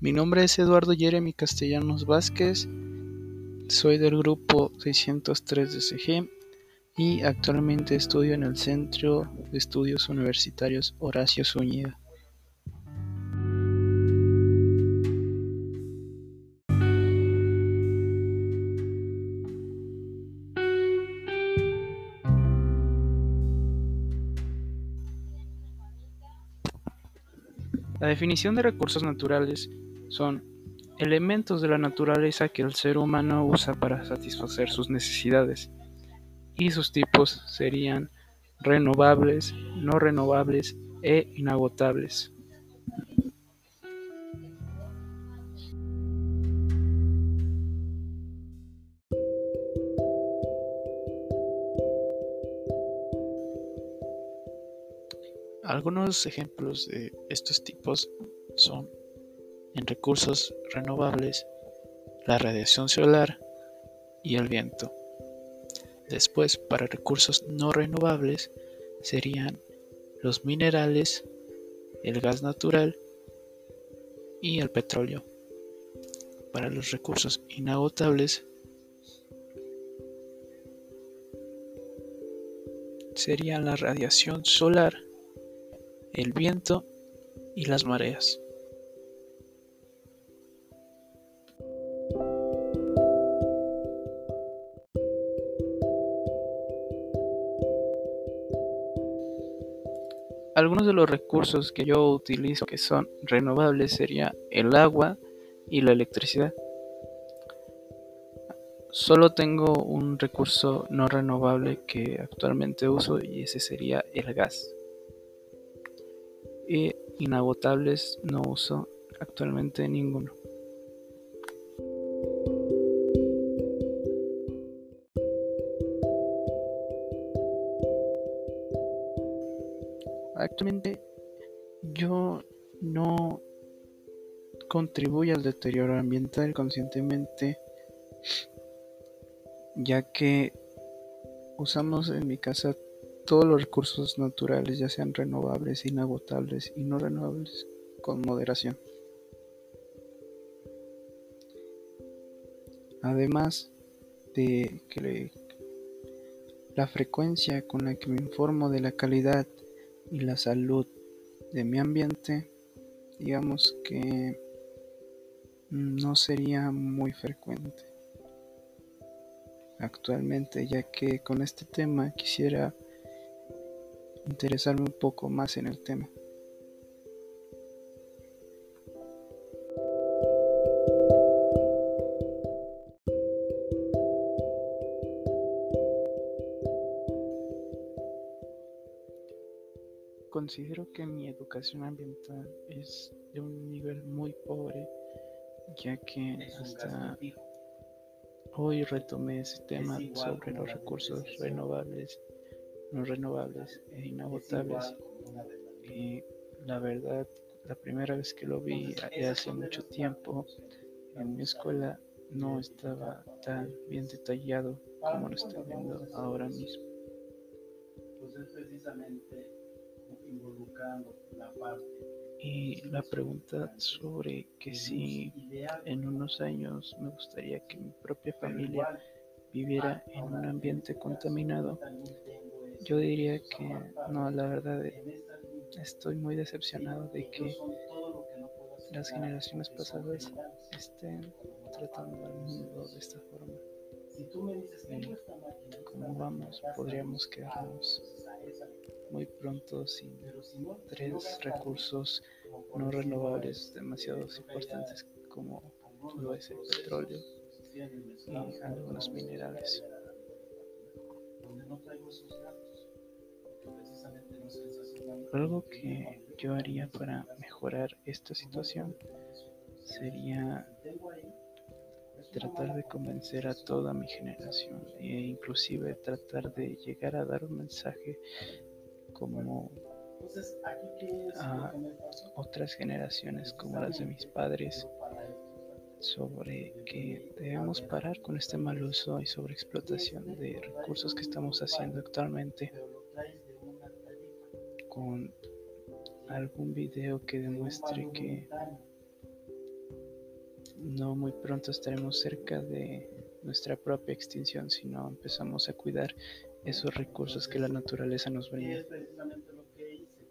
Mi nombre es Eduardo Jeremy Castellanos Vázquez, soy del grupo 603 DCG y actualmente estudio en el Centro de Estudios Universitarios Horacio Zúñiga. La definición de recursos naturales son elementos de la naturaleza que el ser humano usa para satisfacer sus necesidades y sus tipos serían renovables, no renovables e inagotables. Algunos ejemplos de estos tipos son en recursos renovables, la radiación solar y el viento. Después, para recursos no renovables, serían los minerales, el gas natural y el petróleo. Para los recursos inagotables, serían la radiación solar, el viento y las mareas. Algunos de los recursos que yo utilizo que son renovables sería el agua y la electricidad. Solo tengo un recurso no renovable que actualmente uso y ese sería el gas. Y inagotables no uso actualmente ninguno. Actualmente yo no contribuyo al deterioro ambiental conscientemente, ya que usamos en mi casa todos los recursos naturales, ya sean renovables, inagotables y no renovables, con moderación. Además de que la frecuencia con la que me informo de la calidad y la salud de mi ambiente, digamos que no sería muy frecuente actualmente, ya que con este tema quisiera interesarme un poco más en el tema. Considero que mi educación ambiental es de un nivel muy pobre, ya que hasta hoy retomé ese tema sobre los recursos renovables, no renovables e inagotables. Y la verdad, la primera vez que lo vi hace mucho tiempo en mi escuela no estaba tan bien detallado como lo estoy viendo ahora mismo. Pues es precisamente y la pregunta sobre que si en unos años me gustaría que mi propia familia viviera en un ambiente contaminado, yo diría que no, la verdad estoy muy decepcionado de que las generaciones pasadas estén tratando al mundo de esta forma. ¿Cómo vamos? Podríamos quedarnos muy pronto sin tres recursos no renovables demasiado importantes como lo es el petróleo y algunos minerales. Algo que yo haría para mejorar esta situación sería tratar de convencer a toda mi generación e inclusive tratar de llegar a dar un mensaje como a otras generaciones como las de mis padres sobre que debemos parar con este mal uso y sobre explotación de recursos que estamos haciendo actualmente con algún video que demuestre que no muy pronto estaremos cerca de nuestra propia extinción si no empezamos a cuidar esos recursos que la naturaleza nos brinda. Y es precisamente lo que hice.